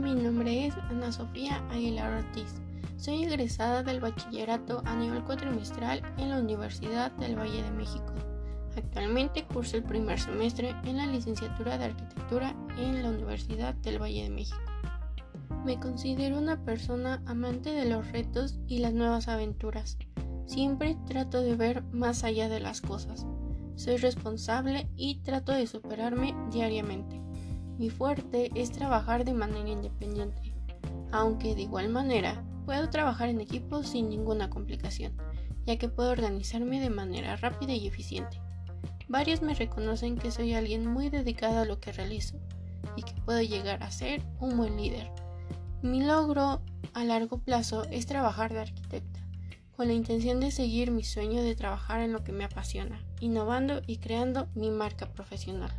Mi nombre es Ana Sofía Aguilar Ortiz. Soy egresada del bachillerato a nivel cuatrimestral en la Universidad del Valle de México. Actualmente curso el primer semestre en la licenciatura de arquitectura en la Universidad del Valle de México. Me considero una persona amante de los retos y las nuevas aventuras. Siempre trato de ver más allá de las cosas. Soy responsable y trato de superarme diariamente. Mi fuerte es trabajar de manera independiente, aunque de igual manera puedo trabajar en equipo sin ninguna complicación, ya que puedo organizarme de manera rápida y eficiente. Varios me reconocen que soy alguien muy dedicado a lo que realizo y que puedo llegar a ser un buen líder. Mi logro a largo plazo es trabajar de arquitecta, con la intención de seguir mi sueño de trabajar en lo que me apasiona, innovando y creando mi marca profesional.